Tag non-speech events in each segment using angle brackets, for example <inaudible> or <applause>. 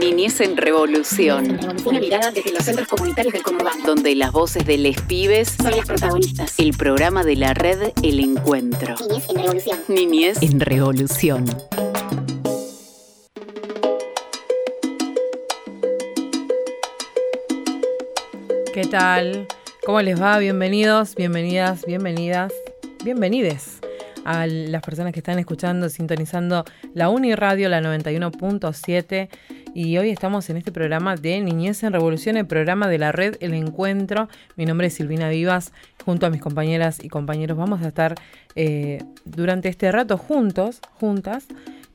Niñez en Revolución. Una mirada desde los centros comunitarios del conurbano. Donde las voces de les pibes son las protagonistas. El programa de la red El Encuentro. Niñez en Revolución. Niñez en Revolución. ¿Qué tal? ¿Cómo les va? Bienvenidos, bienvenidas, bienvenidas, bienvenides a las personas que están escuchando, sintonizando la Uniradio, la 91.7. Y hoy estamos en este programa de Niñez en Revolución, el programa de la red El Encuentro. Mi nombre es Silvina Vivas, junto a mis compañeras y compañeros vamos a estar eh, durante este rato juntos, juntas,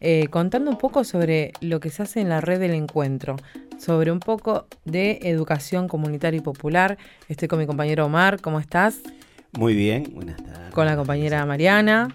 eh, contando un poco sobre lo que se hace en la red del encuentro, sobre un poco de educación comunitaria y popular. Estoy con mi compañero Omar, ¿cómo estás? Muy bien, buenas tardes. Con la compañera Mariana.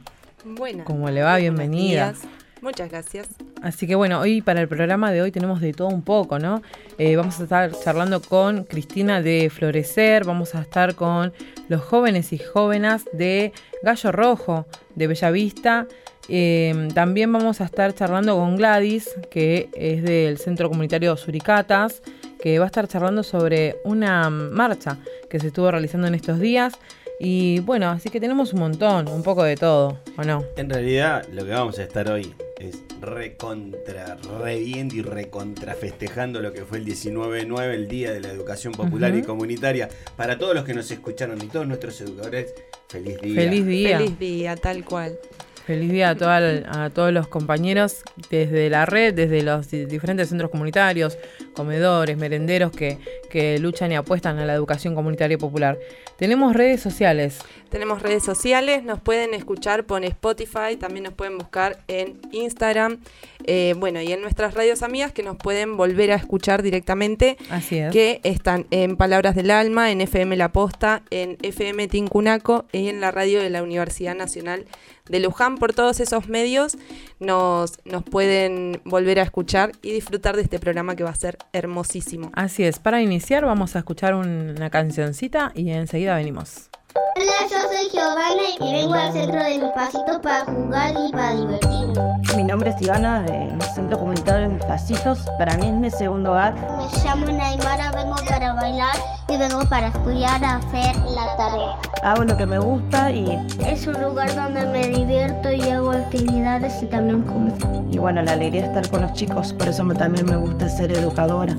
Buenas. ¿Cómo le va? Bienvenida. Muchas gracias. Así que bueno, hoy para el programa de hoy tenemos de todo un poco, ¿no? Eh, vamos a estar charlando con Cristina de Florecer, vamos a estar con los jóvenes y jóvenes de Gallo Rojo de Bellavista. Eh, también vamos a estar charlando con Gladys, que es del Centro Comunitario Suricatas, que va a estar charlando sobre una marcha que se estuvo realizando en estos días. Y bueno, así que tenemos un montón, un poco de todo, ¿o no? En realidad, lo que vamos a estar hoy es recontra, reviendo y recontra festejando lo que fue el 19-9, el Día de la Educación Popular y Comunitaria. Para todos los que nos escucharon y todos nuestros educadores, feliz día. Feliz día. Feliz día, tal cual. Feliz día a, a todos los compañeros desde la red, desde los diferentes centros comunitarios, comedores, merenderos que, que luchan y apuestan a la educación comunitaria y popular. Tenemos redes sociales. Tenemos redes sociales, nos pueden escuchar por Spotify, también nos pueden buscar en Instagram, eh, bueno, y en nuestras radios amigas que nos pueden volver a escuchar directamente. Así es. Que están en Palabras del Alma, en FM La Posta, en FM Tincunaco y en la radio de la Universidad Nacional de Luján. Por todos esos medios nos, nos pueden volver a escuchar y disfrutar de este programa que va a ser hermosísimo. Así es, para iniciar vamos a escuchar una cancioncita y enseguida venimos. Hola, yo soy Giovanna y vengo al centro de pasito para jugar y para divertirme. Mi nombre es Ivana, del Centro Comunitario de Pasitos. Para mí es mi segundo hogar. Me llamo Naimara, vengo para bailar y vengo para estudiar a hacer la tarea. Hago lo que me gusta y... Es un lugar donde me divierto y hago actividades y también como. Y bueno, la alegría de estar con los chicos, por eso también me gusta ser educadora.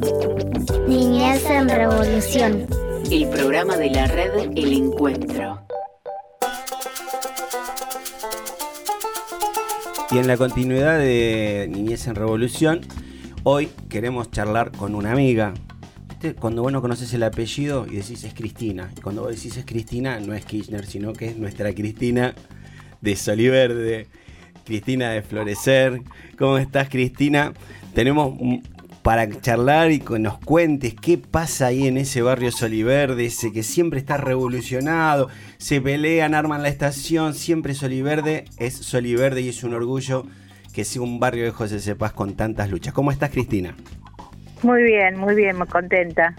Niñez en Revolución. El programa de la red El Encuentro. Y en la continuidad de Niñez en Revolución, hoy queremos charlar con una amiga. Cuando vos no conoces el apellido y decís es Cristina. Cuando vos decís es Cristina, no es Kirchner, sino que es nuestra Cristina de Soliverde, Cristina de Florecer. ¿Cómo estás, Cristina? Tenemos para charlar y que nos cuentes qué pasa ahí en ese barrio Soliverde, ese que siempre está revolucionado, se pelean, arman la estación, siempre Soliverde es Soliverde y es un orgullo que sea un barrio de José Cepaz con tantas luchas. ¿Cómo estás, Cristina? Muy bien, muy bien, muy contenta.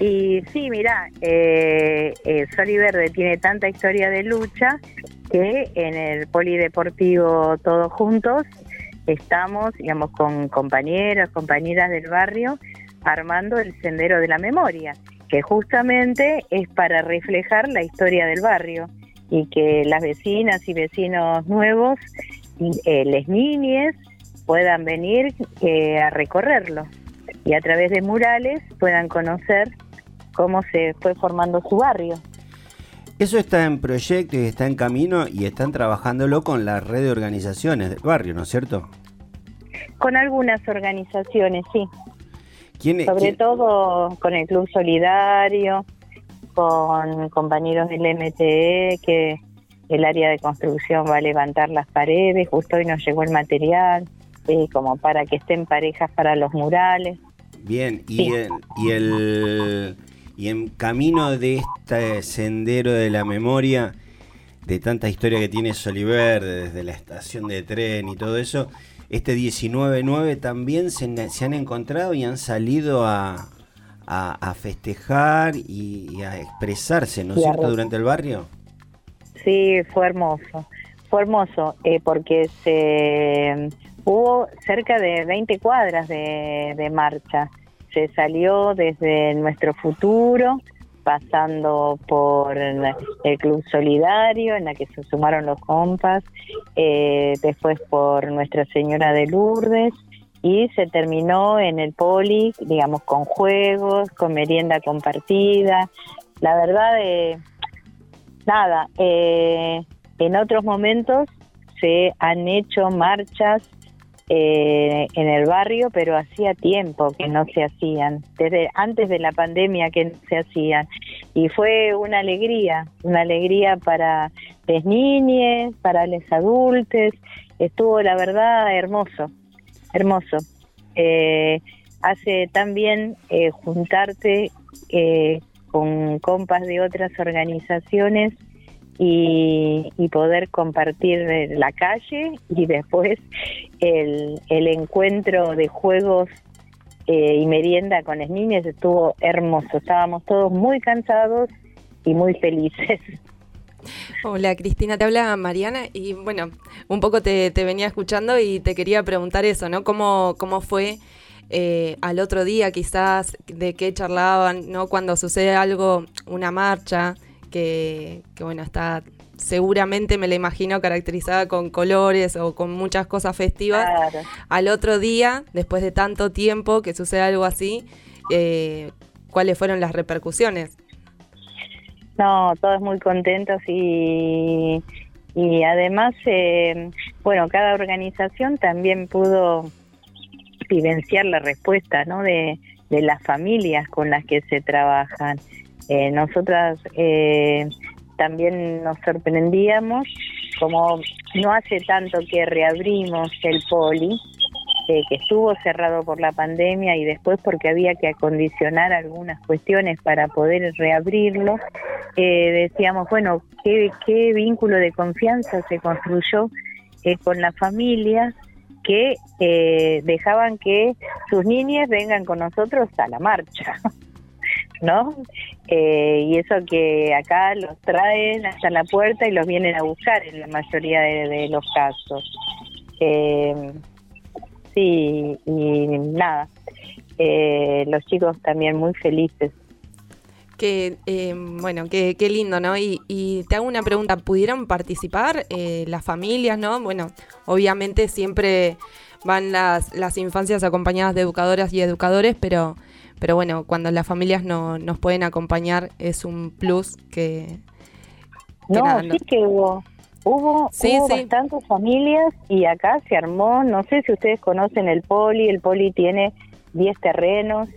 Y sí, mira, eh, eh, Soliverde tiene tanta historia de lucha que en el Polideportivo Todos Juntos estamos, digamos, con compañeros, compañeras del barrio, armando el Sendero de la Memoria, que justamente es para reflejar la historia del barrio y que las vecinas y vecinos nuevos, eh, les niñes, puedan venir eh, a recorrerlo y a través de murales puedan conocer cómo se fue formando su barrio. Eso está en proyecto y está en camino y están trabajándolo con la red de organizaciones del barrio, ¿no es cierto? Con algunas organizaciones, sí. ¿Quién, Sobre quién- todo con el Club Solidario, con compañeros del MTE, que el área de construcción va a levantar las paredes, justo hoy nos llegó el material, eh, como para que estén parejas para los murales. Bien, y, Sí. el, y el y en camino de este sendero de la memoria, de tanta historia que tiene Soliverde, desde la estación de tren y todo eso, este 19-9 también se, se han encontrado y han salido a, a, a festejar y, y a expresarse, ¿no es cierto?, durante el barrio. Sí, fue hermoso. Fue hermoso eh, porque se hubo cerca de 20 cuadras de, de marcha. Se salió desde nuestro futuro, pasando por el Club Solidario, en la que se sumaron los compas, eh, después por Nuestra Señora de Lourdes, y se terminó en el poli, digamos, con juegos, con merienda compartida. La verdad, eh, nada, eh, en otros momentos se han hecho marchas eh, en el barrio, pero hacía tiempo que no se hacían, desde antes de la pandemia que no se hacían. Y fue una alegría, una alegría para las niñas, para los adultos. Estuvo, la verdad, hermoso hermoso. Eh, hace también eh, juntarte eh, con compas de otras organizaciones y, poder compartir la calle y después el, el encuentro de juegos y merienda con las niñas estuvo hermoso. Estábamos todos muy cansados y muy felices. Hola Cristina, te habla Mariana y bueno, un poco te, venía escuchando y te quería preguntar eso, ¿no? ¿Cómo, cómo fue eh, al otro día quizás, de qué charlaban, ¿no? Cuando sucede algo, una marcha, que, que bueno, está seguramente me la imagino caracterizada con colores o con muchas cosas festivas. Al otro día, después de tanto tiempo que sucede algo así, eh, ¿cuáles fueron las repercusiones? No, todos muy contentos y, y además, eh, bueno, cada organización también pudo vivenciar la respuesta ¿no? de, de las familias con las que se trabajan. Eh, nosotras eh, también nos sorprendíamos, como no hace tanto que reabrimos el poli, eh, que estuvo cerrado por la pandemia y después porque había que acondicionar algunas cuestiones para poder reabrirlo, eh, decíamos, bueno, ¿qué, ¿qué, vínculo de confianza se construyó eh, con las familias que dejaban que sus niñas vengan con nosotros a la marcha? <laughs> ¿no? y eso que acá los traen hasta la puerta y los vienen a buscar en la mayoría de, los casos. Eh, sí, y nada, eh, los chicos también muy felices. Que, eh, bueno, qué, qué lindo, ¿no? Y, y, te hago una pregunta, ¿pudieron participar eh, las familias, no? Bueno, obviamente siempre van las, las infancias acompañadas de educadoras y educadores, pero, pero bueno, cuando las familias no, nos pueden acompañar es un plus que... no, sí que hubo, Hubo, bastantes familias y acá se armó, no sé si ustedes conocen el poli, el poli tiene 10 terrenos,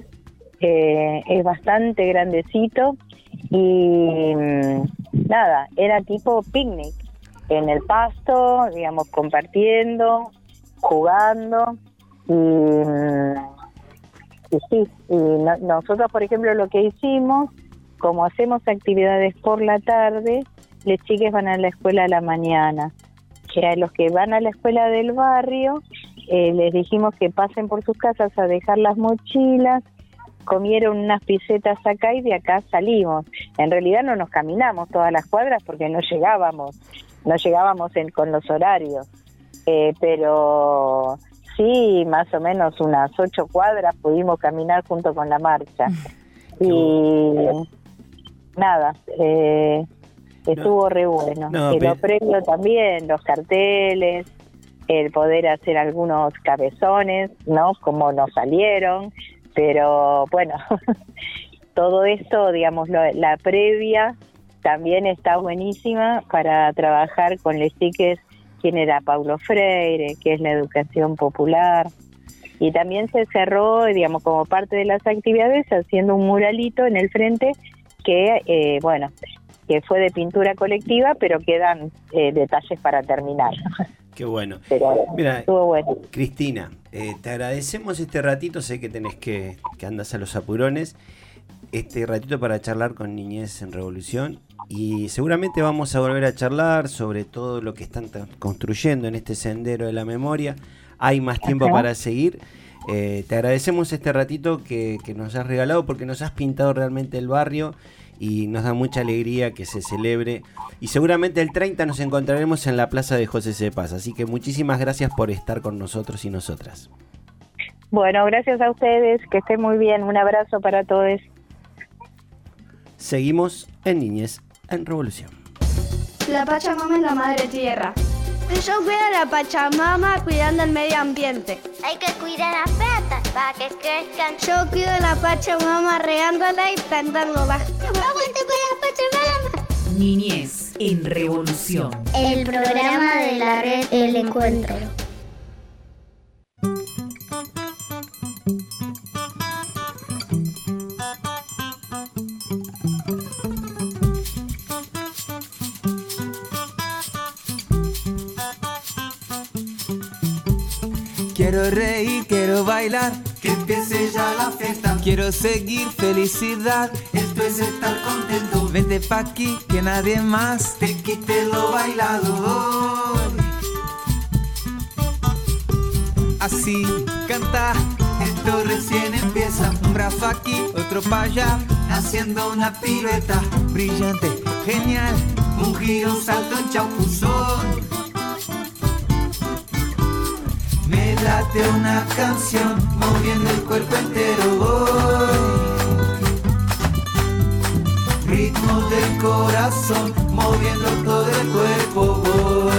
eh, es bastante grandecito y mm, nada, era tipo picnic, en el pasto, digamos, compartiendo, jugando y, mm, sí, y nosotros por ejemplo lo que hicimos, como hacemos actividades por la tarde, las chicas van a la escuela a la mañana. Que a los que van a la escuela del barrio eh, les dijimos que pasen por sus casas a dejar las mochilas, comieron unas pisetas acá y de acá salimos. En realidad no nos caminamos todas las cuadras porque no llegábamos, no llegábamos con los horarios, eh, pero sí, más o menos unas ocho cuadras pudimos caminar junto con la marcha. Y nada, eh, estuvo re bueno. y lo previo también, los carteles, el poder hacer algunos cabezones, ¿no? Como nos salieron, pero bueno, <laughs> todo esto, digamos, la previa también está buenísima para trabajar con les chiques, quien era Paulo Freire, que es la educación popular. Y también se cerró, digamos, como parte de las actividades, haciendo un muralito en el frente que, eh, bueno, que fue de pintura colectiva, pero quedan eh, detalles para terminar. <laughs> Qué bueno. Mira, estuvo bueno. Cristina, eh, te agradecemos este ratito, sé que tenés que, que andas a los apurones, este ratito para charlar con Niñez en Revolución y seguramente vamos a volver a charlar sobre todo lo que están construyendo en este sendero de la memoria. Hay más tiempo para seguir. Eh, te agradecemos este ratito que, que nos has regalado porque nos has pintado realmente el barrio y nos da mucha alegría que se celebre. Y seguramente el 30 nos encontraremos en la plaza de José Cepaz. Así que muchísimas gracias por estar con nosotros y nosotras. Bueno, gracias a ustedes, que estén muy bien. Un abrazo para todos. Seguimos en Niñez en Revolución. La Pachamama es la madre tierra. Yo cuido a la Pachamama cuidando el medio ambiente. Hay que cuidar las plantas para que crezcan. Yo cuido a la Pachamama regándola y plantándola. ¡Aguante con la Pachamama! Niñez en Revolución. El programa de la red El Encuentro. Quiero bailar, que empiece ya la fiesta. Quiero seguir felicidad, esto es estar contento. Vente pa' aquí, que nadie más te quite lo bailado. Así, canta, esto recién empieza. Un brazo aquí, otro pa' allá, haciendo una pirueta. Brillante, genial, un giro, un salto, un chaupuzón. Late una canción moviendo el cuerpo entero voy. Ritmo del corazón moviendo todo el cuerpo voy.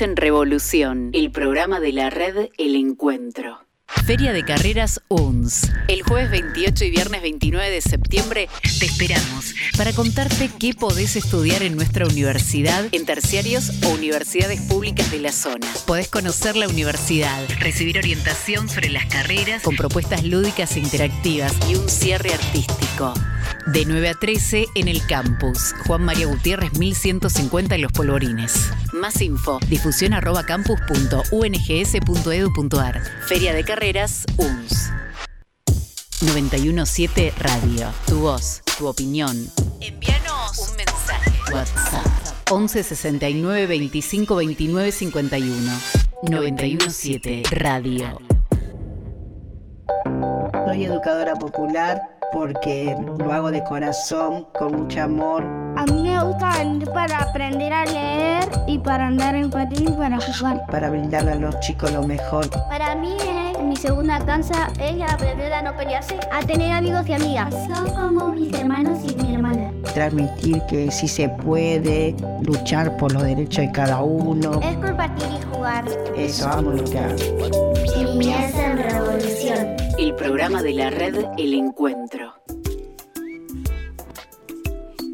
En Revolución, el programa de la red El Encuentro. Feria de Carreras UNS. El jueves 28 y viernes 29 de septiembre te esperamos para contarte qué podés estudiar en nuestra universidad, en terciarios o universidades públicas de la zona. Podés conocer la universidad, recibir orientación sobre las carreras con propuestas lúdicas e interactivas y un cierre artístico. De 9 a 13 en el campus. Juan María Gutiérrez 1150 en Los Polvorines. Más info, difusión arroba campus.ungs.edu.ar. Feria de Carreras UNS. 917 Radio. Tu voz, tu opinión. Envíanos un mensaje. WhatsApp. 11 69 25 29 51. 917 Radio. Soy educadora popular porque lo hago de corazón, con mucho amor. A mí me gusta venir para aprender a leer y para andar en patín y para jugar. para brindarle a los chicos lo mejor. Para mí eh, mi segunda cansa es aprender a no pelearse, a tener amigos y amigas. Son como mis hermanos y mi hermana. Transmitir que sí se puede luchar por los derechos de cada uno. Es compartir y jugar. Eso amo lo que hago. Niñez en revolución. El programa de la red El Encuentro.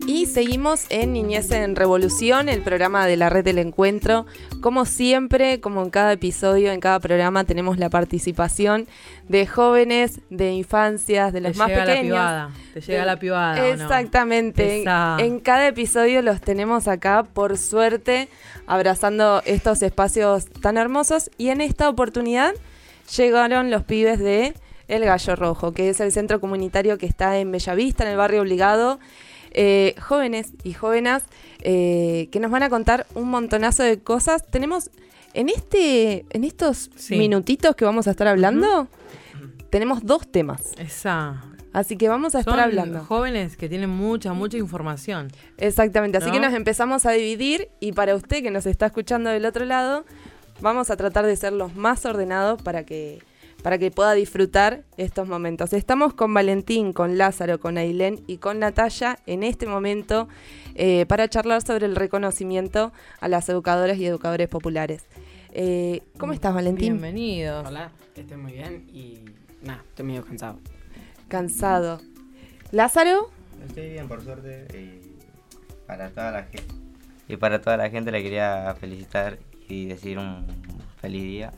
Y seguimos en Niñez en Revolución, el programa de la red del encuentro. Como siempre, como en cada episodio, en cada programa, tenemos la participación de jóvenes, de infancias, de los Te más llega la pequeños. pibada, te llega la pibada, ¿o no? Exactamente. Esa- En cada episodio los tenemos acá, por suerte, abrazando estos espacios tan hermosos. Y en esta oportunidad llegaron los pibes de El Gallo Rojo, que es el centro comunitario que está en Bellavista, en el barrio Obligado. Eh, jóvenes y jóvenes eh, que nos van a contar un montonazo de cosas. Tenemos en este, en estos Sí. minutitos que vamos a estar hablando, tenemos dos temas. Esa. Así que vamos a estar Son hablando. jóvenes que tienen mucha, mucha información. Exactamente, así ¿No? que nos empezamos a dividir y para usted que nos está escuchando del otro lado, vamos a tratar de ser los más ordenados para que, para que pueda disfrutar estos momentos. Estamos con Valentín, con Lázaro, con Ailén y con Natalia en este momento eh, para charlar sobre el reconocimiento a las educadoras y educadores populares. Eh, ¿Cómo estás, Valentín? Bienvenidos. Hola, estoy muy bien y nada, estoy medio cansado. Cansado. ¿Lázaro? Estoy bien, por suerte. Y para toda la gente. Y para toda la gente le quería felicitar y decir un feliz día.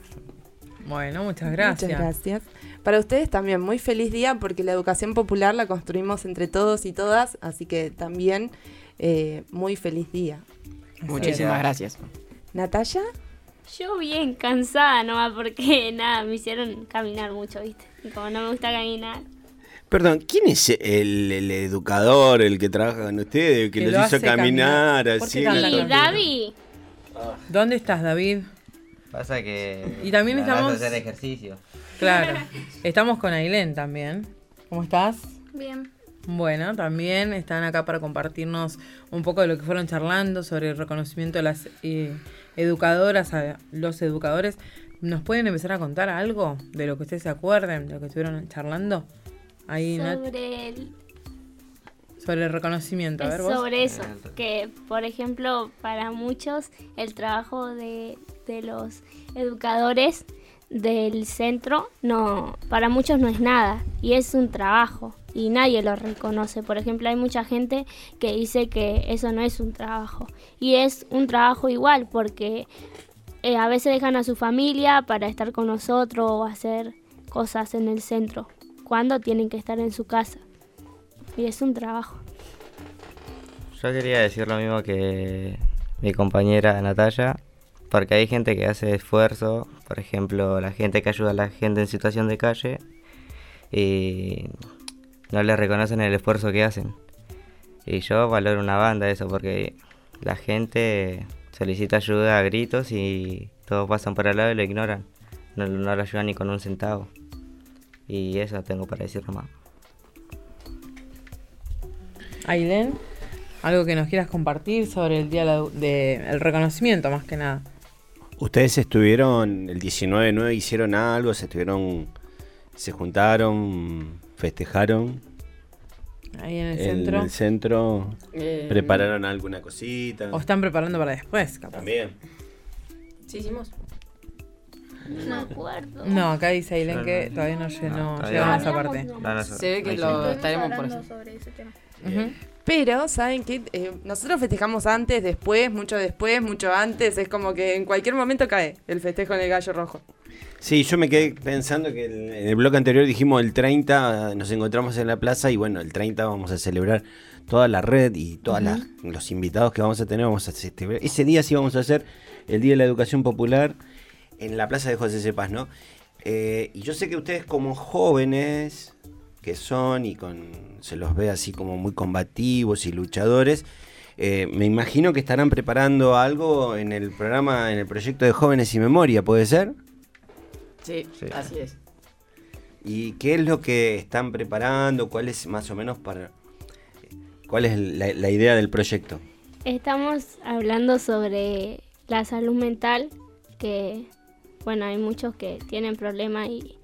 Bueno, muchas gracias. Muchas gracias. Para ustedes también, muy feliz día porque la educación popular la construimos entre todos y todas, así que también eh, muy feliz día. Muchísimas gracias. ¿Natalia? Yo bien cansada nomás porque <laughs> nada, me hicieron caminar mucho, ¿viste? Y como no me gusta caminar. Perdón, ¿quién es el, el educador, el que trabaja con ustedes, que, Que los lo hizo caminar, caminar. ¿Por así? en la? David, ¿Dónde estás, David? Pasa que. Y también estamos- hacer ejercicio. Claro. Estamos con Ailén también. ¿Cómo estás? bien. Bueno, también están acá para compartirnos un poco de lo que fueron charlando sobre el reconocimiento de las eh, educadoras, a los educadores. ¿Nos pueden empezar a contar algo de lo que ustedes se acuerden, de lo que estuvieron charlando? Ahí, Sobre el, sobre el reconocimiento. A ver, vos. sobre eso, que por ejemplo para muchos el trabajo de, de los educadores del centro no para muchos no es nada y es un trabajo y nadie lo reconoce. Por ejemplo, hay mucha gente que dice que eso no es un trabajo y es un trabajo igual porque eh, a veces dejan a su familia para estar con nosotros o hacer cosas en el centro cuando tienen que estar en su casa y es un trabajo. Yo quería decir lo mismo que mi compañera Natalia, porque hay gente que hace esfuerzo, por ejemplo, la gente que ayuda a la gente en situación de calle, y no le reconocen el esfuerzo que hacen. Y yo valoro una banda eso, porque la gente solicita ayuda a gritos y todos pasan por al lado y lo ignoran. No, no lo ayudan ni con un centavo. Y eso tengo para decir nomás. Ailén, algo que nos quieras compartir sobre el día de la- de- reconocimiento, más que nada. ¿Ustedes estuvieron el 19-9, hicieron algo? ¿Se estuvieron, se juntaron, festejaron? Ahí en el en centro. el centro? Eh, ¿Prepararon alguna cosita? O están preparando para después, capaz. También. Sí, hicimos. No me acuerdo. No, acá dice Ailén que todavía no, lle- no todavía llegamos a esa parte. No, Se ve que lo estaremos por eso. sobre ese tema. Pero, ¿saben qué? Eh, nosotros festejamos antes, después, mucho después, mucho antes. Es como que en cualquier momento cae el festejo en el gallo rojo. Sí, yo me quedé pensando que en el bloque anterior dijimos el 30, nos encontramos en la plaza y bueno, el 30 vamos a celebrar toda la red y todos los invitados que vamos a tener. Vamos a celebrar. Ese día sí vamos a hacer el Día de la Educación Popular en la plaza de José Cepaz, ¿no? Eh, y yo sé que ustedes como jóvenes que son y con se los ve así como muy combativos y luchadores, eh, me imagino que estarán preparando algo en el programa, en el proyecto de Jóvenes y Memoria, ¿puede ser? Sí, Sí. así es. ¿Y qué es lo que están preparando? ¿Cuál es más o menos para... ¿Cuál es la, la idea del proyecto? Estamos hablando sobre la salud mental, que bueno, hay muchos que tienen problemas y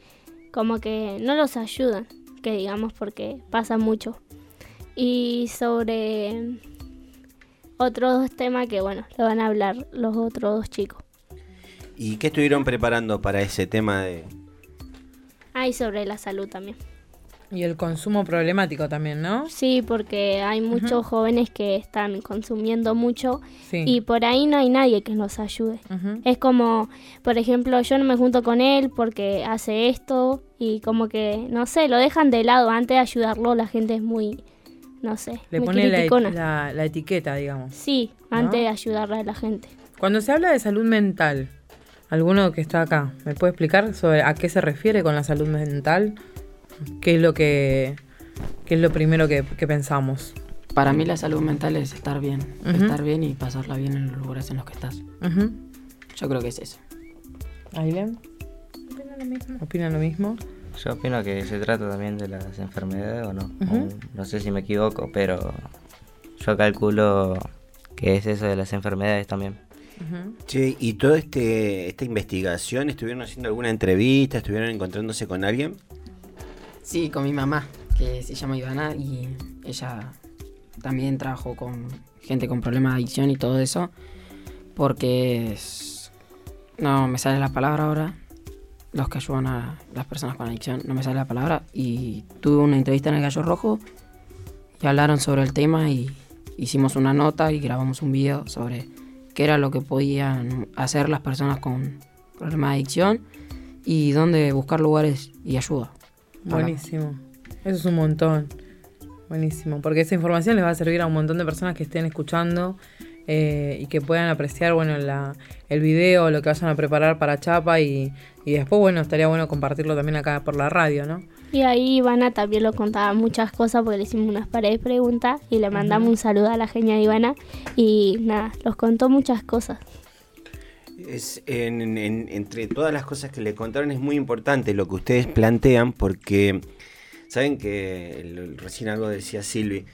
como que no los ayudan, que digamos porque pasa mucho. Y sobre otros dos temas que bueno, lo van a hablar los otros dos chicos. ¿Y qué estuvieron preparando para ese tema de... Ah, y sobre la salud también. Y el consumo problemático también, ¿no? Sí, porque hay muchos jóvenes que están consumiendo mucho Sí. y por ahí no hay nadie que los ayude. Ujú. Es como, por ejemplo, yo no me junto con él porque hace esto y como que, no sé, lo dejan de lado. Antes de ayudarlo la gente es muy, no sé, Le muy pone la, criticona. la- la etiqueta, digamos. Sí, ¿No? antes de ayudarle a la gente. Cuando se habla de salud mental, alguno que está acá, ¿me puede explicar sobre a qué se refiere con la salud mental? ¿Qué es lo que qué es lo primero que, que pensamos? Para mí la salud mental es estar bien, Ujú. estar bien y pasarla bien en los lugares en los que estás. Ujú. Yo creo que es eso. ¿Aileen? ¿Opinan lo mismo? Yo opino que se trata también de las enfermedades o no. Ujú. O no sé si me equivoco, pero yo calculo que es eso de las enfermedades también. Che, y toda este, esta investigación, ¿estuvieron haciendo alguna entrevista? ¿Estuvieron encontrándose con alguien? Sí, con mi mamá, que se llama Ivana y ella también trabajó con gente con problemas de adicción y todo eso, porque no me sale la palabra ahora, los que ayudan a las personas con adicción, no me sale la palabra, y tuve una entrevista en el Gallo Rojo y hablaron sobre el tema y hicimos una nota y grabamos un video sobre qué era lo que podían hacer las personas con problemas de adicción y dónde buscar lugares y ayuda. Para- Buenísimo. Eso es un montón. Buenísimo. Porque esa información les va a servir a un montón de personas que estén escuchando eh, y que puedan apreciar, bueno, la, el video, lo que vayan a preparar para Chapa y, y después, bueno, estaría bueno compartirlo también acá por la radio, ¿no? Y ahí Ivana también lo contaba muchas cosas porque le hicimos unas paredes de preguntas y le mandamos un saludo a la genia de Ivana y nada, los contó muchas cosas. Es, en- en- entre todas las cosas que le contaron es muy importante lo que ustedes plantean porque saben que el- recién algo decía Silvi.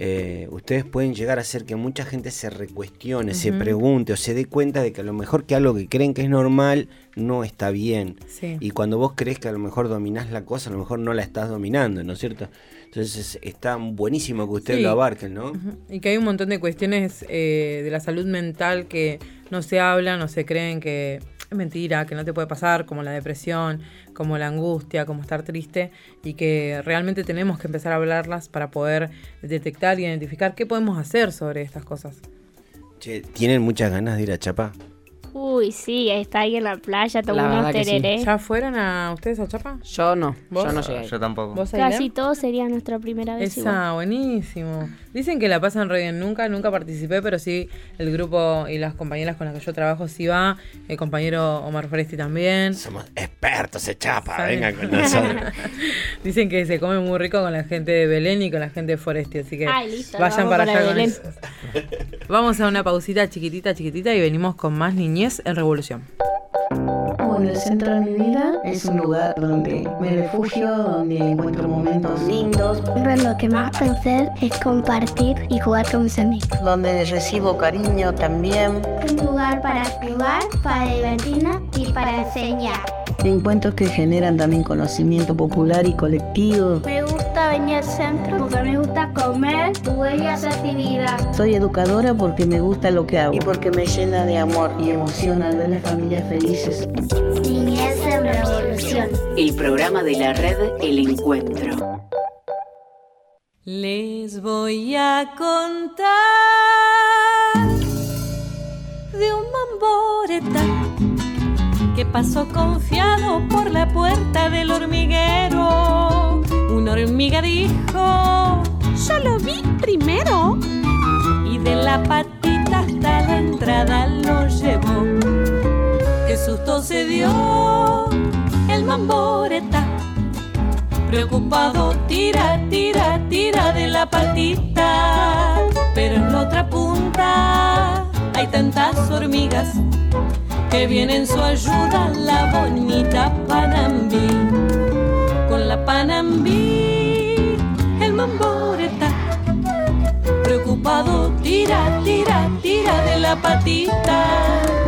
Eh, ustedes pueden llegar a hacer que mucha gente se recuestione, se pregunte o se dé cuenta de que a lo mejor que algo que creen que es normal no está bien. Sí. Y cuando vos crees que a lo mejor dominás la cosa, a lo mejor no la estás dominando, ¿no es cierto? Entonces está buenísimo que ustedes Sí. lo abarquen, ¿no? Y que hay un montón de cuestiones eh, de la salud mental que no se hablan o se creen que mentira, que no te puede pasar, como la depresión, como la angustia, como estar triste, y que realmente tenemos que empezar a hablarlas para poder detectar y identificar qué podemos hacer sobre estas cosas. Che, ¿tienen muchas ganas de ir a Chapa? Uy, sí, está ahí en la playa, tomó unos sí. tererés. ¿Ya fueron a ustedes a Chapa? Yo no, ¿Vos? yo no llegué. Yo tampoco. ¿Vos, Casi todo sería nuestra primera vez. igual. Esa, buenísimo. Dicen que la pasan re bien. Nunca, nunca participé, pero sí el grupo y las compañeras con las que yo trabajo sí va. El compañero Omar Foresti también. Somos expertos en Chapa, Saben. vengan con nosotros. <laughs> Dicen que se come muy rico con la gente de Belén y con la gente de Foresti, así que Ay, listo, vayan para, allá con. Vamos a una pausita chiquitita, chiquitita y venimos con más en Revolución. Bueno, el centro de mi vida es un lugar donde me refugio, donde encuentro momentos lindos, Pero lo que más hacer es compartir y jugar con mis amigos. donde recibo cariño también. Un lugar para jugar, para divertirnos y para enseñar. Encuentros que generan también conocimiento popular y colectivo. Me gusta venir al centro porque me gusta comer, y hacer actividades. Soy educadora porque me gusta lo que hago y porque me llena de amor y emoción al ver las familias felices. Niñez en revolución. El programa de la red El Encuentro. Les voy a contar de un mamboreta que pasó confiado por la puerta del hormiguero. Una hormiga dijo, yo lo vi primero. Y de la patita hasta la entrada lo llevó. Susto se dio el mamboreta. Preocupado tira, tira, tira de la patita. Pero en la otra punta hay tantas hormigas que viene en su ayuda la bonita Panambí. Con la Panambí, el mamboreta. Preocupado tira, tira, tira de la patita.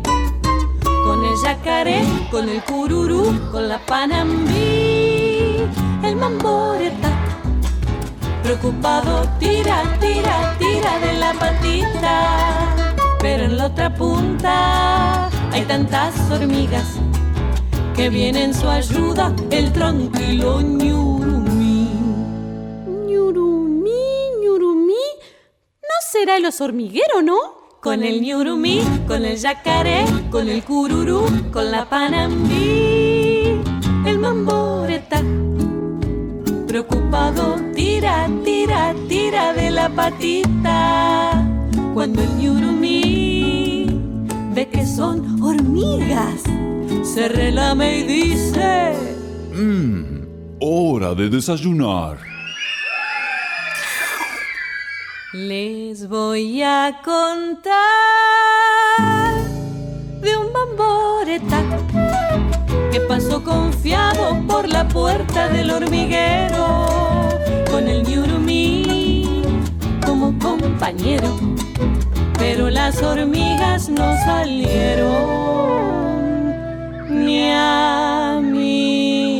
Con el yacaré, con el cururú, con la panambí, el mamboreta. Preocupado tira, tira, tira de la patita. Pero en la otra punta hay tantas hormigas que viene en su ayuda el tranquilo ñurumí. Ñurumí, ñurumí, ¿no será el oso hormiguero, no? Con el ñurumí, con el yacaré, con el cururú, con la panambí, el mamboreta. Preocupado, tira, tira, tira de la patita. Cuando el ñurumí ve que son hormigas, se relame y dice: Mmm, hora de desayunar. Les voy a contar de un bamboreta que pasó confiado por la puerta del hormiguero con el ñurumí como compañero. Pero las hormigas no salieron ni a mirar.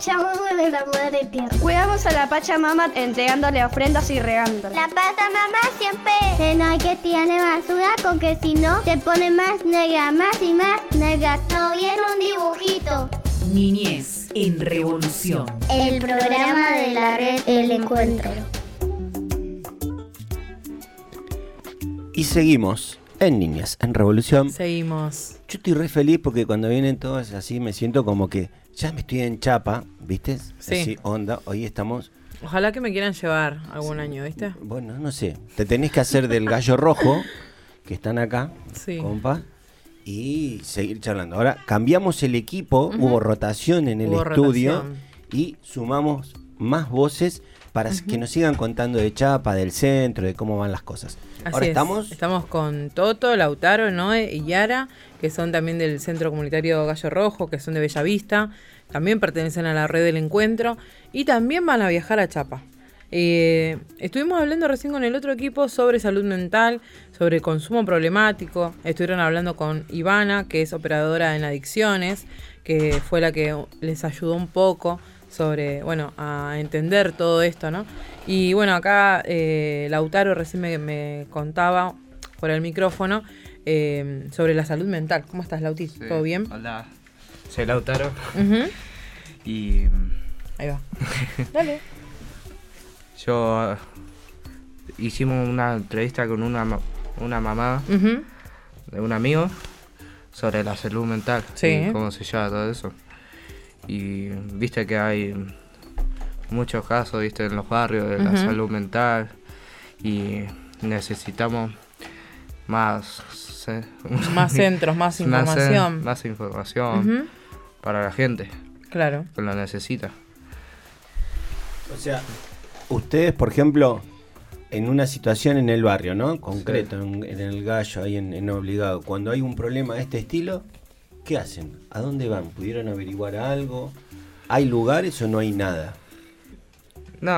Pachamama de la Madre Tierra. Cuidamos a la Pachamama entregándole ofrendas y regándola. La Pachamama siempre se no que tiene basura porque si no se pone más negra, más y más negra. No viene un dibujito. Niñez en Revolución. El programa de la red El Encuentro. Y seguimos en Niñas, en Revolución. Seguimos. Yo estoy re feliz porque cuando vienen todos así me siento como que ya me estoy en chapa, ¿viste? Sí. Así, onda. Hoy estamos. Ojalá que me quieran llevar algún año, ¿viste? Bueno, no sé. Te tenés que hacer del gallo rojo, que están acá, Sí. compa, y seguir charlando. Ahora, cambiamos el equipo, hubo rotación en el Hubo estudio rotación. y sumamos más voces para que nos sigan contando de Chapa, del centro, de cómo van las cosas. Así Ahora es. estamos. Estamos con Toto, Lautaro, Noé y Yara, que son también del Centro Comunitario Gallo Rojo, que son de Bellavista. También pertenecen a la red del encuentro. Y también van a viajar a Chapa. Eh, estuvimos hablando recién con el otro equipo sobre salud mental, sobre consumo problemático. Estuvieron hablando con Ivana, que es operadora en adicciones, que fue la que les ayudó un poco sobre, bueno, a entender todo esto, ¿no? Y bueno, acá eh, Lautaro recién me, me contaba por el micrófono eh, sobre la salud mental. ¿Cómo estás, Lauti? Sí, ¿Todo bien? Hola, soy Lautaro. Ujú. Y Ahí va. <laughs> Dale. yo eh, hicimos una entrevista con una, una mamá de un amigo sobre la salud mental Sí. y cómo se llama todo eso. Y viste que hay muchos casos, viste, en los barrios de la salud mental y necesitamos más se- Más <laughs> centros, más información. más información para la gente Claro. que lo necesita. O sea, ustedes, por ejemplo, en una situación en el barrio, ¿no? Concreto, en, en el gallo, ahí en, en obligado, cuando hay un problema de este estilo, ¿qué hacen? ¿A dónde van? ¿Pudieron averiguar algo? ¿Hay lugares o no hay nada? No,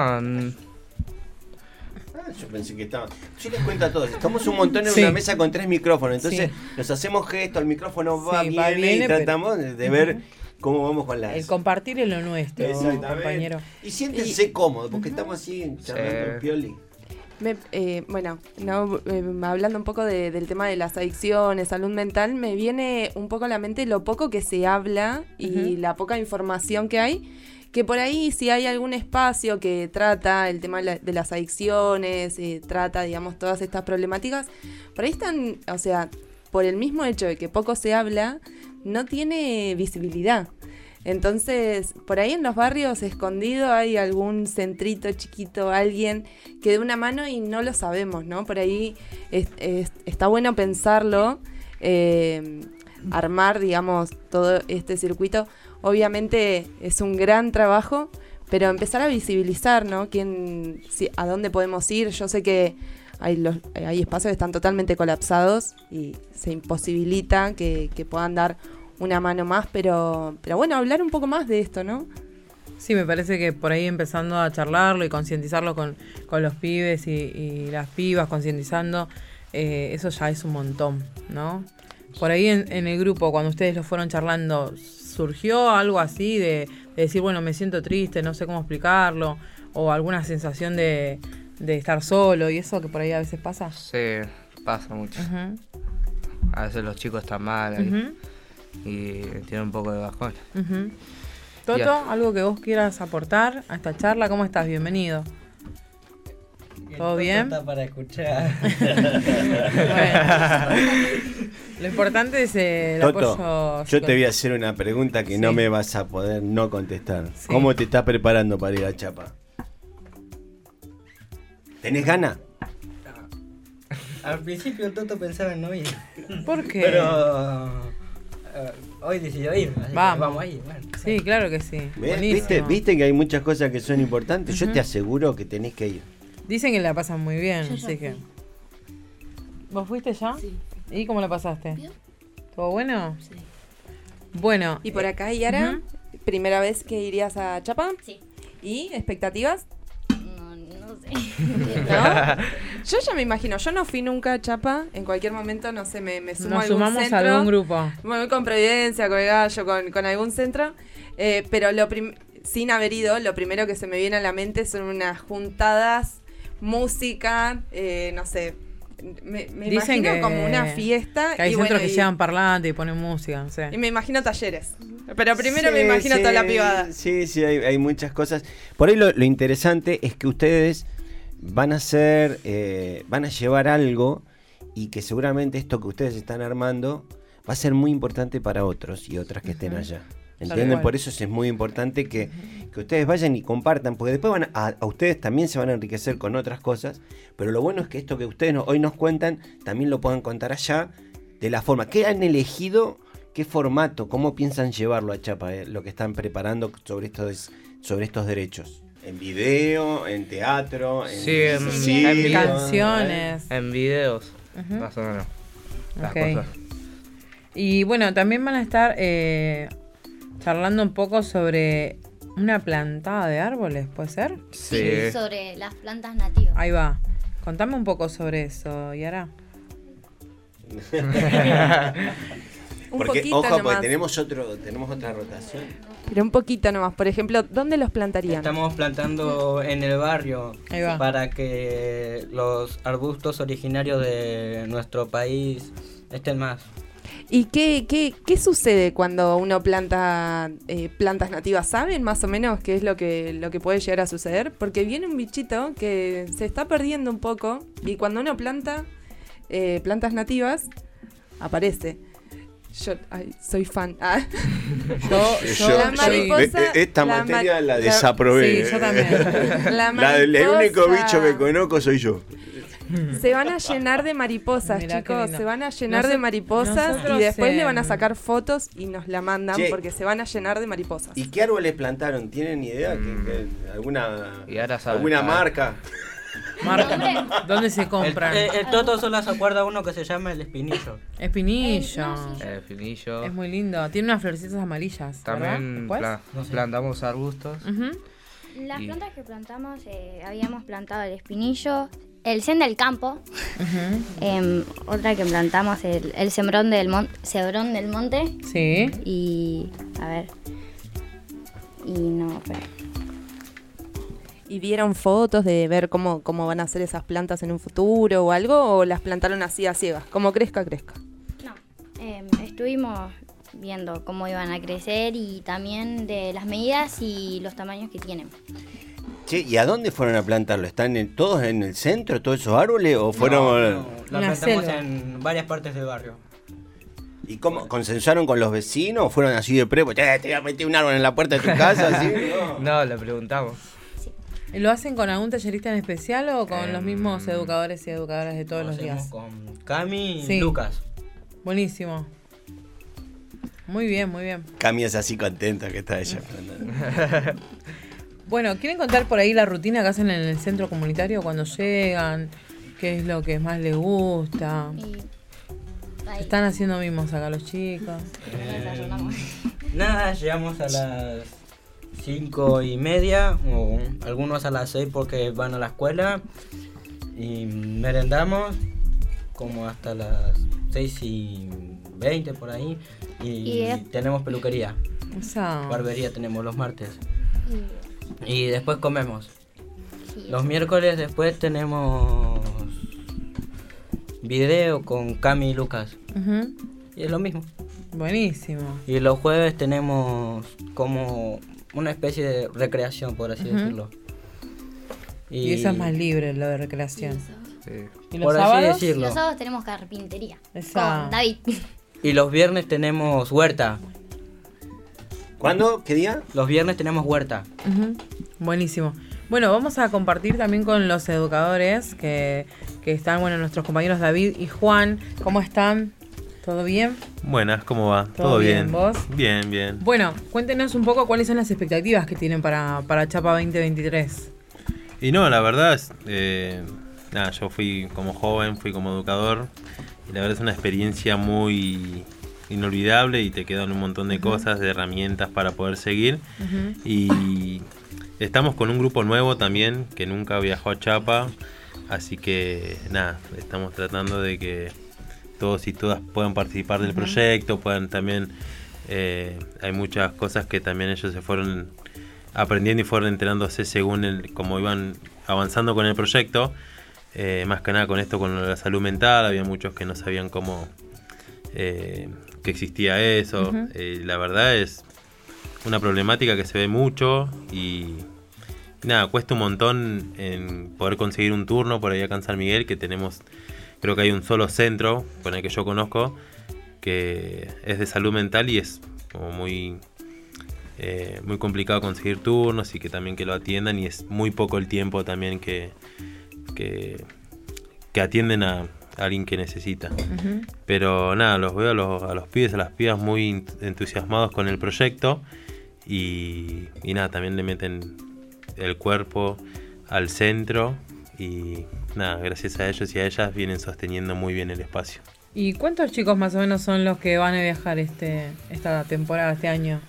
Ah, yo pensé que estaba. Yo les cuento a todos, estamos un montón en Sí. una mesa con tres micrófonos, entonces Sí. nos hacemos gestos, el micrófono va, Sí, va, y pero- tratamos de, de ver cómo vamos con las. El compartir es lo nuestro, Exactamente. compañero. Y siéntense cómodos, porque estamos así charlando en pioli. Me- eh, bueno, no, eh, hablando un poco de- del tema de las adicciones, salud mental, me viene un poco a la mente lo poco que se habla y la poca información que hay. Que por ahí, si hay algún espacio que trata el tema de las adicciones, eh, trata, digamos, todas estas problemáticas, por ahí están, o sea, por el mismo hecho de que poco se habla, no tiene visibilidad. Entonces, por ahí en los barrios escondido hay algún centrito chiquito, alguien que dé una mano y no lo sabemos, ¿no? Por ahí es- es- está bueno pensarlo, eh, armar, digamos, todo este circuito. Obviamente es un gran trabajo, pero empezar a visibilizar, ¿no? Quién, si- a dónde podemos ir. Yo sé que hay, los, hay espacios que están totalmente colapsados y se imposibilita que, que puedan dar una mano más, pero, pero bueno, hablar un poco más de esto, ¿no? Sí, me parece que por ahí empezando a charlarlo y concientizarlo con, con los pibes y, y las pibas, concientizando, eh, eso ya es un montón, ¿no? Por ahí en, en el grupo, cuando ustedes lo fueron charlando, ¿surgió algo así de, de decir, bueno, me siento triste, no sé cómo explicarlo? o alguna sensación de, de estar solo y eso que por ahí a veces pasa? Sí, pasa mucho. A veces los chicos están mal ahí, y tienen un poco de bajón. Toto, Ya. algo que vos quieras aportar a esta charla, ¿cómo estás? Bienvenido. ¿Todo bien? Está para escuchar. <laughs> <laughs> Lo importante es eh, el Toto, apoyo. yo te voy a hacer una pregunta que no me vas a poder no contestar. ¿Cómo te estás preparando para ir a Chapa? ¿Tenés ganas? Al principio Toto pensaba en no ir. ¿Por qué? Pero eh, hoy decidió ir. así que Vamos. vamos ahí. Bueno. Sí, claro que sí. ¿Viste, viste que hay muchas cosas que son importantes? Yo te aseguro que tenés que ir. Dicen que la pasan muy bien, Yo así que. ¿Vos fuiste ya? Sí. ¿Y cómo la pasaste? ¿Todo bueno? Sí. Bueno. Y por eh, acá, Yara, ujú. ¿primera vez que irías a Chapa? Sí. ¿Y expectativas? <laughs> <laughs> Yo ya me imagino, yo no fui nunca a Chapa, en cualquier momento, no sé, me, me sumo Nos a algún sumamos a centro. algún grupo. Me voy con Providencia, con el gallo, con, con algún centro. Eh, pero lo prim- sin haber ido, lo primero que se me viene a la mente son unas juntadas, música, eh, no sé. Me, me Dicen imagino que, como una fiesta. Que hay y centros bueno, que y- llevan parlante y ponen música, no sé. y me imagino talleres. Pero primero Sí, me imagino sí, toda la pivada. Sí, sí, hay, hay muchas cosas. Por ahí lo, lo interesante es que ustedes van a hacer, eh, van a llevar algo y que seguramente esto que ustedes están armando va a ser muy importante para otros y otras que estén allá. ¿Entienden? Por eso es muy importante que, que ustedes vayan y compartan, porque después van a, a ustedes también se van a enriquecer con otras cosas, pero lo bueno es que esto que ustedes no- hoy nos cuentan, también lo puedan contar allá de la forma. ¿Qué han elegido? ¿Qué formato? ¿Cómo piensan llevarlo a Chapa? eh, lo que están preparando sobre estos, sobre estos derechos. ¿En video? ¿En teatro? ¿En Sí, en, cine, en video- Canciones. En videos, más o menos. Las Ok. cosas. Y bueno, también van a estar eh, charlando un poco sobre una plantada de árboles, ¿puede ser? Sí, sobre las plantas nativas. Ahí va. Contame un poco sobre eso, Yara. <laughs> <laughs> Un Porque, poquito ojo, porque nomás. tenemos, otro, tenemos otra rotación. Pero un poquito nomás. Por ejemplo, ¿dónde los plantarían? Estamos plantando en el barrio para que los arbustos originarios de nuestro país estén más. ¿Y qué, qué, qué sucede cuando uno planta eh, plantas nativas? ¿Saben más o menos qué es lo que, lo que puede llegar a suceder? Porque viene un bichito que se está perdiendo un poco y cuando uno planta eh, plantas nativas, aparece. Yo ay, soy fan. Ah. <laughs> Yo, yo- la yo- mariposa, eh, eh, esta la materia ma- la desaprobé. Sí, yo también. <laughs> La La del- el único mariposa. bicho que conozco soy yo. Se van a llenar de mariposas, Mirá chicos. Se van a llenar de mariposas y después le van a sacar fotos y nos la mandan Che. porque se van a llenar de mariposas. ¿Y qué árboles plantaron? ¿Tienen idea? ¿Qué- qué- alguna Y ahora sabe. alguna Ah. marca? Marca. ¿Dónde se compran? El, el- el Toto solo se acuerda uno que se llama el espinillo. Espinillo. Eh, finillo. Es muy lindo. Tiene unas florecitas amarillas. También pla- plantamos arbustos. Las Y- plantas que plantamos, eh, habíamos plantado el espinillo, el zen del campo, em, otra que plantamos, el, el sembrón del, mon- cebrón del monte. Sí. Y, a ver, y no, pero... ¿Y vieron fotos de ver cómo, cómo van a ser esas plantas en un futuro o algo? ¿O las plantaron así a ciegas? Como crezca, crezca. Em, estuvimos viendo cómo iban a crecer y también de las medidas y los tamaños que tienen. Che, ¿y a dónde fueron a plantarlo? ¿Están en- todos en el centro, todos esos árboles? ¿O fueron.? No, no, la plantamos selva. en varias partes del barrio. ¿Y cómo? ¿Consensuaron con los vecinos? ¿O fueron así de prepo? Te voy a meter un árbol en la puerta de tu casa, así. <laughs> No, le preguntamos. ¿Lo hacen con algún tallerista en especial o con los Em, mismos educadores y educadoras de todos Lo los días? Con Cami y Sí. Lucas. Buenísimo. Muy bien, muy bien. Cami es así contenta que está ella. Bueno, ¿quieren contar por ahí la rutina que hacen en el centro comunitario cuando llegan? ¿Qué es lo que más les gusta? ahí. Están haciendo mimos acá los chicos. Eh, nada, llegamos a las cinco y media, o algunos a las seis porque van a la escuela. Y merendamos como hasta las seis y veinte por ahí. Y, tenemos peluquería. Esa. Barbería tenemos los martes. Y después comemos. Los miércoles después tenemos video con Cami y Lucas. Y es lo mismo. Buenísimo. Y los jueves tenemos como una especie de recreación, por así decirlo. Y, eso es más libre, lo de recreación. ¿Y los Por así decirlo. Los sábados tenemos carpintería. Esa. Con David. Y los viernes tenemos huerta. ¿Cuándo? ¿Qué día? Los viernes tenemos huerta. Buenísimo. Bueno, vamos a compartir también con los educadores que, que están, bueno, nuestros compañeros David y Juan. ¿Cómo están? ¿Todo bien? Buenas, ¿cómo va? ¿Todo ¿Todo, bien, bien? vos? Bien, bien. Bueno, cuéntenos un poco cuáles son las expectativas que tienen para, para Chapa 2023. Y no, la verdad es, eh, nada, yo fui como joven, fui como educador y la verdad es una experiencia muy inolvidable y te quedan un montón de cosas, de herramientas para poder seguir. Y estamos con un grupo nuevo también que nunca viajó a Chapa, así que nada, estamos tratando de que todos y todas puedan participar del proyecto, puedan también, eh, hay muchas cosas que también ellos se fueron aprendiendo y fueron enterándose según el, como iban avanzando con el proyecto, eh, más que nada con esto, con la salud mental, había muchos que no sabían cómo, eh, que existía eso, la verdad es una problemática que se ve mucho y nada, cuesta un montón en poder conseguir un turno por ahí acá en San Miguel, que tenemos, creo que hay un solo centro con el que yo conozco, que es de salud mental y es como muy, eh, muy complicado conseguir turnos y que también que lo atiendan y es muy poco el tiempo también que, que, que atienden a, a alguien que necesita. Pero nada, los veo a los, a los pibes, a las pibas muy ent- entusiasmados con el proyecto y, y nada, también le meten el cuerpo al centro y nada, gracias a ellos y a ellas vienen sosteniendo muy bien el espacio. ¿Y cuántos chicos más o menos son los que van a viajar este esta temporada, este año?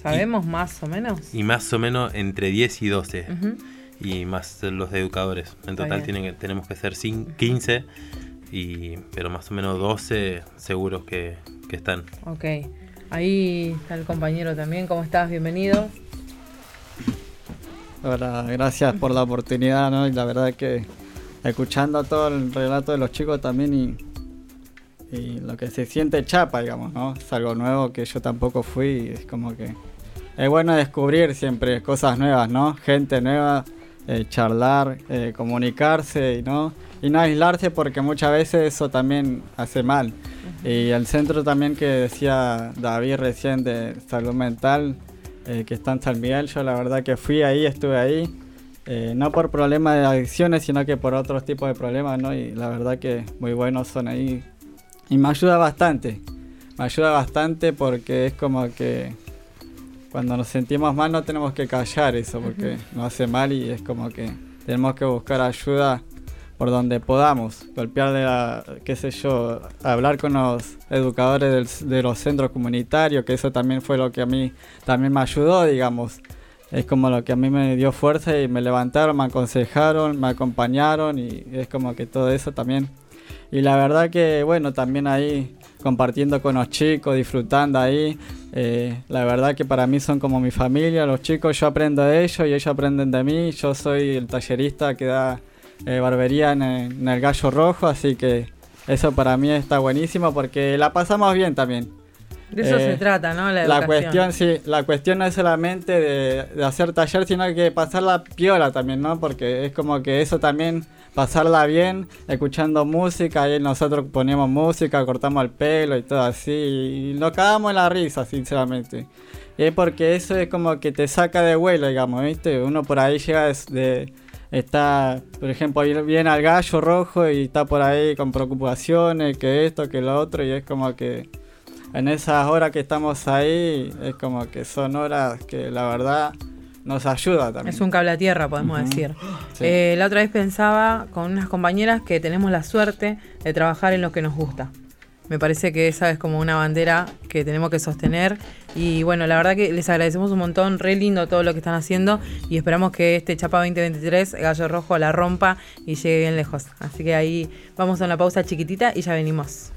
¿Sabemos más o menos? Y más o menos entre 10 y 12 Ujú. y más los de educadores. En total tienen que, tenemos que ser cin- 15, y, pero más o menos 12 seguros que, que están. Ok. Ahí está el compañero también. ¿Cómo estás? Bienvenido. Hola, gracias por la oportunidad, ¿no? Y la verdad que escuchando todo el relato de los chicos también y, y lo que se siente chapa, digamos, ¿no? Es algo nuevo que yo tampoco fui y es como que es bueno descubrir siempre cosas nuevas, ¿no? Gente nueva, eh, charlar, eh, comunicarse, ¿no? Y no aislarse porque muchas veces eso también hace mal. Y el centro también que decía David recién de salud mental, eh, que está en San Miguel, yo la verdad que fui ahí, estuve ahí, eh, no por problemas de adicciones, sino que por otros tipos de problemas, ¿no? Y la verdad que muy buenos son ahí. Y me ayuda bastante, me ayuda bastante porque es como que cuando nos sentimos mal no tenemos que callar eso, porque Ujú. nos hace mal y es como que tenemos que buscar ayuda por donde podamos, golpearle la, qué sé yo, hablar con los educadores del- de los centros comunitarios, que eso también fue lo que a mí también me ayudó, digamos. Es como lo que a mí me dio fuerza y me levantaron, me aconsejaron, me acompañaron y es como que todo eso también. Y la verdad que, bueno, también ahí compartiendo con los chicos, disfrutando ahí. eh, la verdad que para mí son como mi familia, los chicos, yo aprendo de ellos y ellos aprenden de mí. Yo soy el tallerista que da eh, barbería en el, en el Gallo Rojo, así que eso para mí está buenísimo porque la pasamos bien también. De eso Eh, se trata, ¿no? La, cuestión, sí, la cuestión no es solamente de, de hacer taller, sino que pasarla piola también, ¿no? Porque es como que eso también, pasarla bien, escuchando música, ahí nosotros poníamos música, cortamos el pelo y todo así, y nos cagamos en la risa, sinceramente. Y es porque eso es como que te saca de vuelo, digamos, ¿viste? Uno por ahí llega de... de- Está, por ejemplo, viene al gallo rojo y está por ahí con preocupaciones, que esto, que lo otro, y es como que en esas horas que estamos ahí, es como que son horas que la verdad nos ayuda también. Es un cable a tierra, podemos decir. Sí. Eh, la otra vez pensaba con unas compañeras que tenemos la suerte de trabajar en lo que nos gusta. Me parece que esa es como una bandera que tenemos que sostener. Y bueno, la verdad que les agradecemos un montón, re lindo todo lo que están haciendo. Y esperamos que este Chapa 2023, Gallo Rojo, la rompa y llegue bien lejos. Así que ahí vamos a una pausa chiquitita y ya venimos.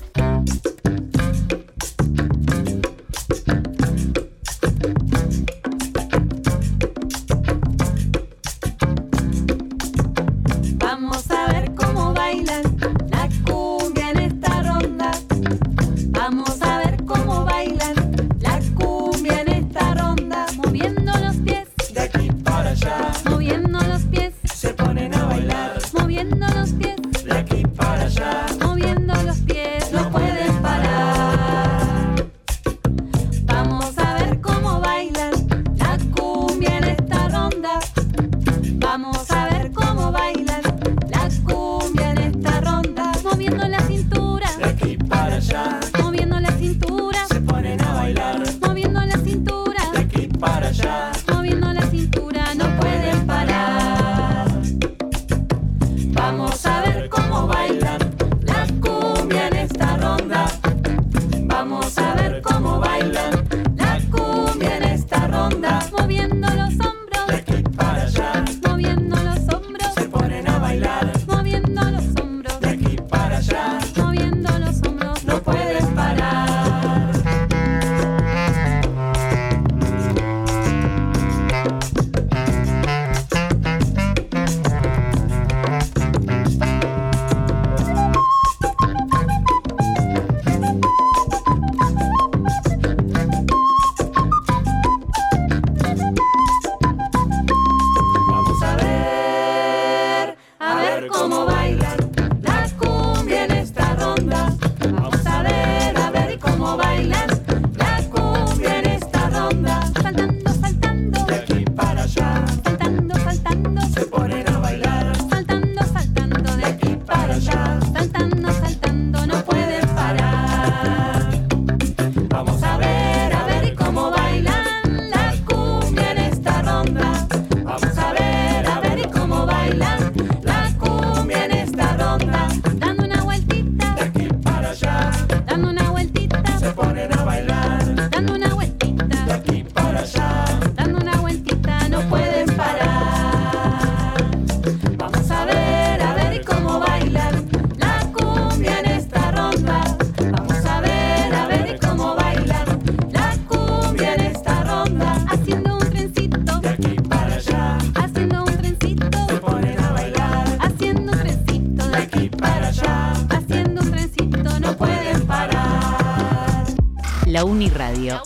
La Uniradio.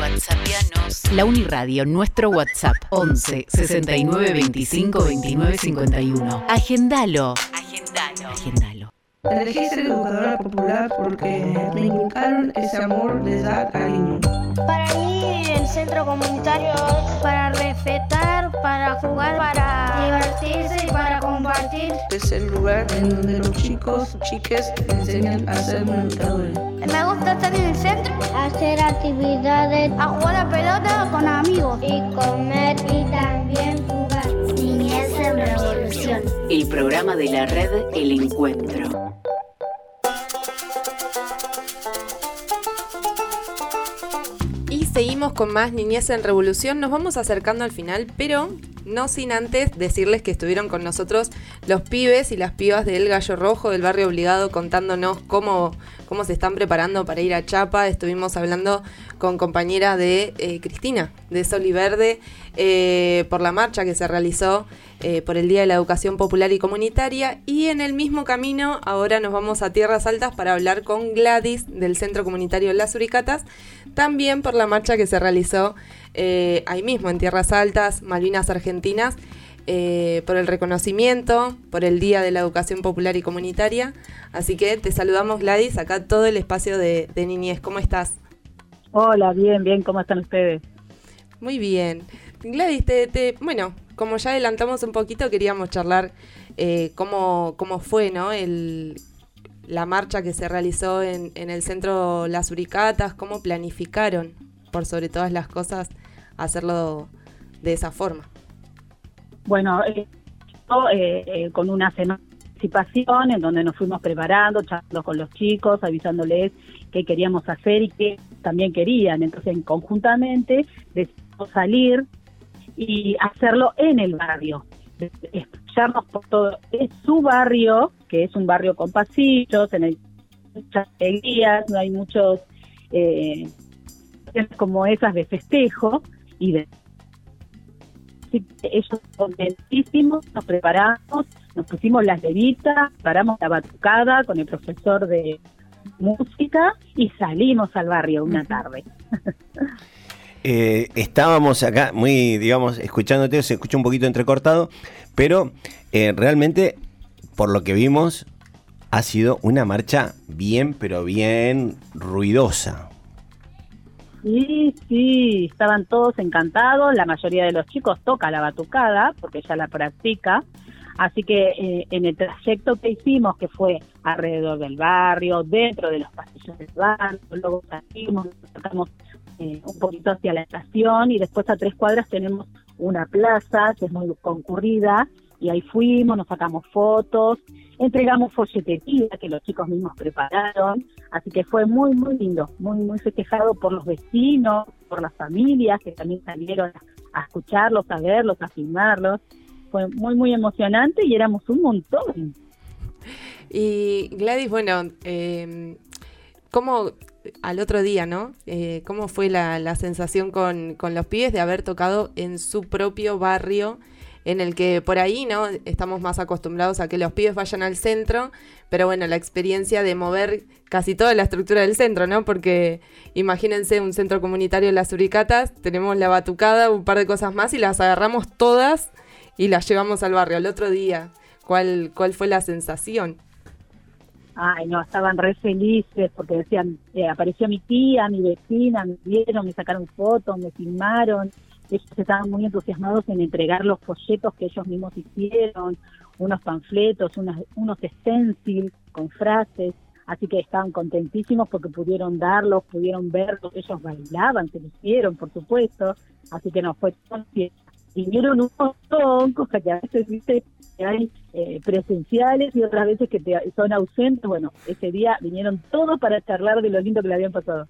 WhatsAppianos. La Uniradio, nuestro WhatsApp 11 69 25 29 51. Agendalo. Agendalo. Agendalo. Elegí ser educadora popular porque me inculcaron ese amor de dar cariño. Para mí el centro comunitario es para respetar, para jugar, para divertirse y para compartir. Es el lugar en donde los chicos, chiques, enseñan a ser educadores. Me gusta estar en el centro, hacer actividades, a jugar a pelota con amigos y comer y también jugar. Niñez en revolución. El programa de la red El Encuentro. Y con más Niñez en Revolución. Nos vamos acercando al final, pero no sin antes decirles que estuvieron con nosotros los pibes y las pibas del Gallo Rojo del barrio Obligado contándonos cómo, cómo se están preparando para ir a Chapa. Estuvimos hablando con compañera de eh, Cristina, de Sol y Verde, eh, por la marcha que se realizó eh, por el Día de la Educación Popular y Comunitaria. Y en el mismo camino, ahora nos vamos a Tierras Altas para hablar con Gladys del Centro Comunitario Las Uricatas, también por la marcha que se realizó eh, ahí mismo en Tierras Altas, Malvinas Argentinas, eh, por el reconocimiento, por el Día de la Educación Popular y Comunitaria. Así que te saludamos Gladys, acá todo el espacio de, de niñez. ¿Cómo estás? Hola, bien, bien, ¿cómo están ustedes? Muy bien. Gladys, te, te- bueno, como ya adelantamos un poquito, queríamos charlar eh, cómo, cómo fue ¿no? el, la marcha que se realizó en, en el centro Las Uricatas, cómo planificaron, por sobre todas las cosas, hacerlo de esa forma. Bueno, eh, eh, eh, con una semana de anticipación en donde nos fuimos preparando, charlando con los chicos, avisándoles qué queríamos hacer y qué también querían. Entonces, conjuntamente decidimos salir y hacerlo en el barrio, escucharnos por todo. Es su barrio, que es un barrio con pasillos, en el muchas alegrías, no hay muchos eh, como esas de festejo y de ellos contentísimos, nos preparamos, nos pusimos las levitas, paramos la batucada con el profesor de música y salimos al barrio una tarde. <laughs> Eh, estábamos acá muy, digamos, escuchándote, se escucha un poquito entrecortado, pero eh, realmente, por lo que vimos, ha sido una marcha bien, pero bien ruidosa. Sí, sí, estaban todos encantados, la mayoría de los chicos toca la batucada porque ya la practica, así que eh, en el trayecto que hicimos, que fue alrededor del barrio, dentro de los pasillos del barrio, luego salimos, nos sacamos eh, un poquito hacia la estación y después a tres cuadras tenemos una plaza que es muy concurrida y ahí fuimos, nos sacamos fotos, entregamos folletería que los chicos mismos prepararon, así que fue muy, muy lindo, muy, muy festejado por los vecinos, por las familias que también salieron a escucharlos, a verlos, a filmarlos. Fue muy, muy emocionante y éramos un montón. Y Gladys, bueno, eh, ¿cómo al otro día, ¿no? Eh, ¿Cómo fue la, la sensación con, con, los pibes de haber tocado en su propio barrio? En el que por ahí, ¿no? Estamos más acostumbrados a que los pibes vayan al centro, pero bueno, la experiencia de mover casi toda la estructura del centro, ¿no? Porque imagínense un centro comunitario en las Uricatas, tenemos la batucada, un par de cosas más y las agarramos todas y las llevamos al barrio. Al otro día, ¿cuál, cuál fue la sensación? Ay, no, estaban re felices porque decían, eh, apareció mi tía, mi vecina, me vieron, me sacaron fotos, me filmaron. Ellos estaban muy entusiasmados en entregar los folletos que ellos mismos hicieron, unos panfletos, unos, unos stencils con frases. Así que estaban contentísimos porque pudieron darlos, pudieron verlos, ellos bailaban, se lo hicieron, por supuesto. Así que nos fue todo vinieron un montón, cosas que a veces viste que hay eh, presenciales y otras veces que te, son ausentes. Bueno, ese día vinieron todos para charlar de lo lindo que le habían pasado.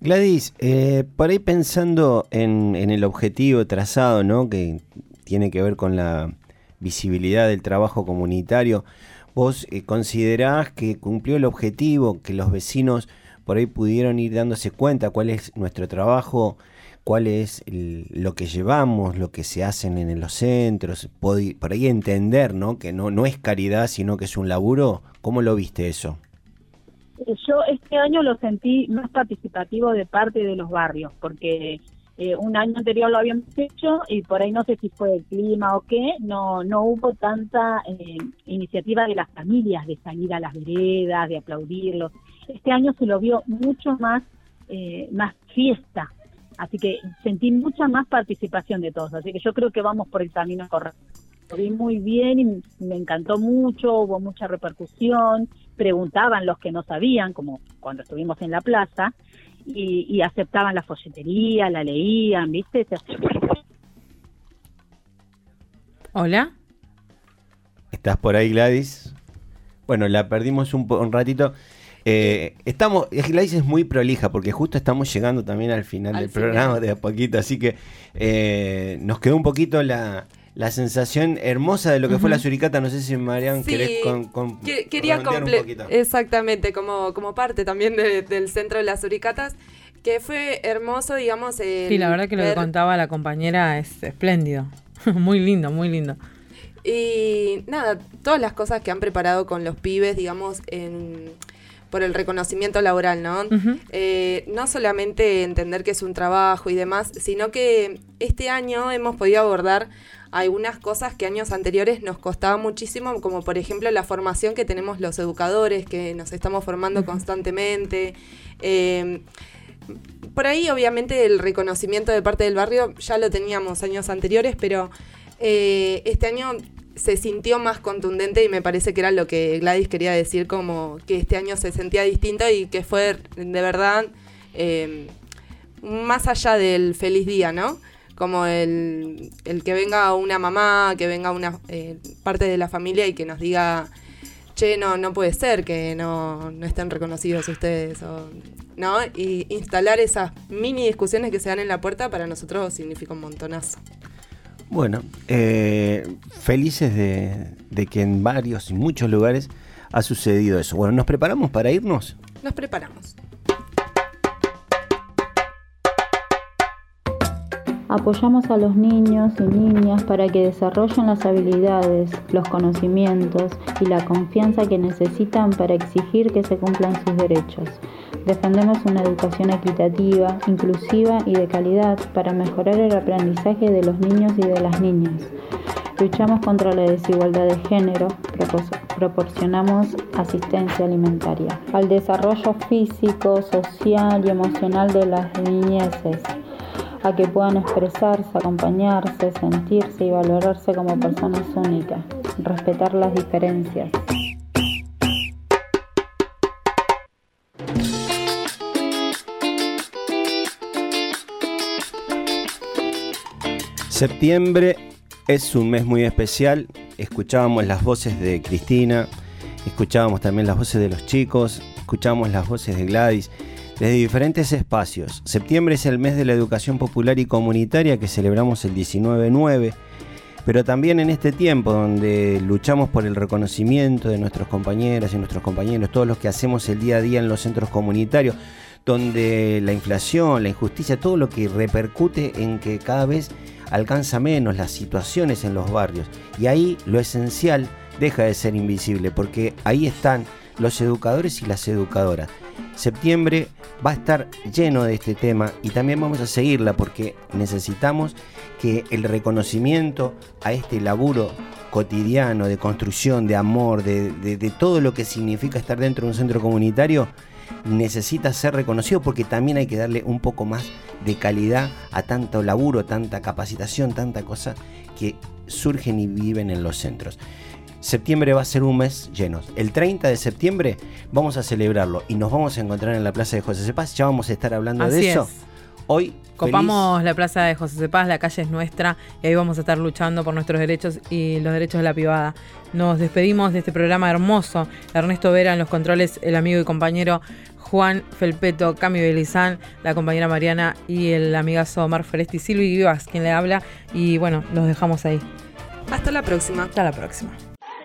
Gladys, eh, por ahí pensando en, en, el objetivo trazado, ¿no? Que tiene que ver con la visibilidad del trabajo comunitario, ¿vos eh, considerás que cumplió el objetivo, que los vecinos por ahí pudieron ir dándose cuenta cuál es nuestro trabajo cuál es lo que llevamos, lo que se hacen en los centros, por ahí entender, ¿no? Que no, no es caridad, sino que es un laburo. ¿Cómo lo viste eso? Eh, yo este año lo sentí más participativo de parte de los barrios, porque eh, un año anterior lo habíamos hecho y por ahí no sé si fue el clima o qué, no, no hubo tanta eh, iniciativa de las familias de salir a las veredas, de aplaudirlos. Este año se lo vio mucho más, eh, más fiesta, Así que sentí mucha más participación de todos. Así que yo creo que vamos por el camino correcto. Lo vi muy bien y me encantó mucho, hubo mucha repercusión. Preguntaban los que no sabían, como cuando estuvimos en la plaza, y, y aceptaban la folletería, la leían, ¿viste? Hola. ¿Estás por ahí, Gladys? Bueno, la perdimos un, un ratito. Eh, estamos, Gladys es muy prolija porque justo estamos llegando también al final al del final. programa de a poquito, así que eh, nos quedó un poquito la, la sensación hermosa de lo que uh -huh. fue la suricata. No sé si Marian sí, querés con, con quería completar exactamente como, como parte también de, del centro de las suricatas que fue hermoso, digamos. sí, la verdad que ver... lo que contaba la compañera es espléndido, <laughs> muy lindo, muy lindo. Y nada, todas las cosas que han preparado con los pibes, digamos, en por el reconocimiento laboral, ¿no? Uh -huh. eh, no solamente entender que es un trabajo y demás, sino que este año hemos podido abordar algunas cosas que años anteriores nos costaba muchísimo, como por ejemplo la formación que tenemos los educadores, que nos estamos formando constantemente. Eh, por ahí, obviamente, el reconocimiento de parte del barrio ya lo teníamos años anteriores, pero eh, este año se sintió más contundente y me parece que era lo que Gladys quería decir, como que este año se sentía distinto y que fue de verdad eh, más allá del feliz día, ¿no? Como el, el que venga una mamá, que venga una eh, parte de la familia y que nos diga, che, no, no puede ser que no, no estén reconocidos ustedes, o, ¿no? Y instalar esas mini discusiones que se dan en la puerta para nosotros significa un montonazo. Bueno, eh, felices de, de, que en varios y muchos lugares ha sucedido eso. Bueno, ¿nos preparamos para irnos? Nos preparamos. Apoyamos a los niños y niñas para que desarrollen las habilidades, los conocimientos y la confianza que necesitan para exigir que se cumplan sus derechos. Defendemos una educación equitativa, inclusiva y de calidad para mejorar el aprendizaje de los niños y de las niñas. Luchamos contra la desigualdad de género, proporcionamos asistencia alimentaria al desarrollo físico, social y emocional de las niñeces, a que puedan expresarse, acompañarse, sentirse y valorarse como personas únicas, respetar las diferencias. Septiembre es un mes muy especial escuchábamos las voces de Cristina, escuchábamos también las voces de los chicos, escuchábamos las voces de Gladys, desde diferentes espacios. Septiembre es el mes de la educación popular y comunitaria que celebramos el 19-9, pero también en este tiempo donde luchamos por el reconocimiento de nuestros compañeras y nuestros compañeros, todos los que hacemos el día a día en los centros comunitarios, donde la inflación, la injusticia, todo lo que repercute en que cada vez alcanza menos las situaciones en los barrios. Y ahí lo esencial deja de ser invisible, porque ahí están los educadores y las educadoras. Septiembre va a estar lleno de este tema y también vamos a seguirla porque necesitamos que el reconocimiento a este laburo cotidiano de construcción, de amor, de, todo lo que significa estar dentro de un centro comunitario, necesita ser reconocido porque también hay que darle un poco más de calidad a tanto laburo, tanta capacitación, tanta cosa que surgen y viven en los centros. Septiembre va a ser un mes lleno. El 30 de septiembre vamos a celebrarlo y nos vamos a encontrar en la Plaza de José Cepaz. Ya vamos a estar hablando Así de eso. es. Hoy Copamos la plaza de José Cepaz, la calle es nuestra y ahí vamos a estar luchando por nuestros derechos y los derechos de la privada. Nos despedimos de este programa hermoso. Ernesto Vera en los controles, el amigo y compañero Juan Felpeto, Cami Belizán, la compañera Mariana y el amigazo Omar Foresti, Silvi Vivas, quien le habla. Y bueno, los dejamos ahí. Hasta la próxima. Hasta la próxima.